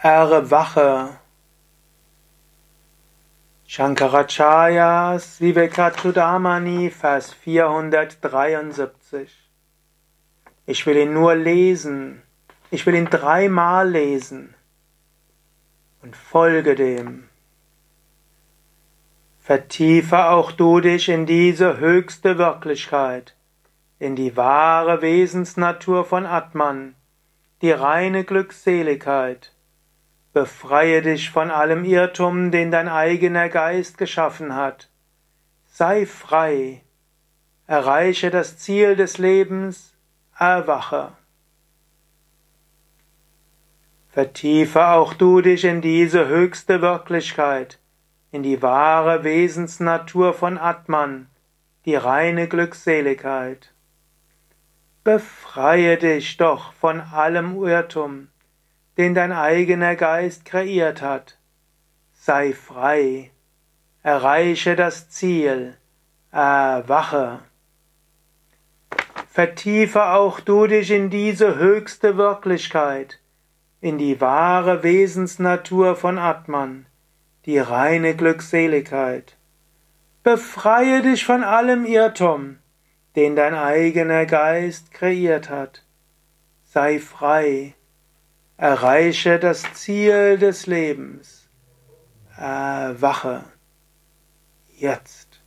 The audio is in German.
Erwache. Shankaracharya Vivekachudamani, Vers 473. Ich will ihn nur lesen. Ich will ihn dreimal lesen. Und folge dem. Vertiefe auch du dich in diese höchste Wirklichkeit, in die wahre Wesensnatur von Atman, die reine Glückseligkeit. Befreie dich von allem Irrtum, den dein eigener Geist geschaffen hat. Sei frei. Erreiche das Ziel des Lebens. Erwache. Vertiefe auch du dich in diese höchste Wirklichkeit, in die wahre Wesensnatur von Atman, die reine Glückseligkeit. Befreie dich doch von allem Irrtum, den dein eigener Geist kreiert hat. Sei frei, erreiche das Ziel, erwache. Vertiefe auch du dich in diese höchste Wirklichkeit, in die wahre Wesensnatur von Atman, die reine Glückseligkeit. Befreie dich von allem Irrtum, den dein eigener Geist kreiert hat. Sei frei, erreiche das Ziel des Lebens. Erwache jetzt.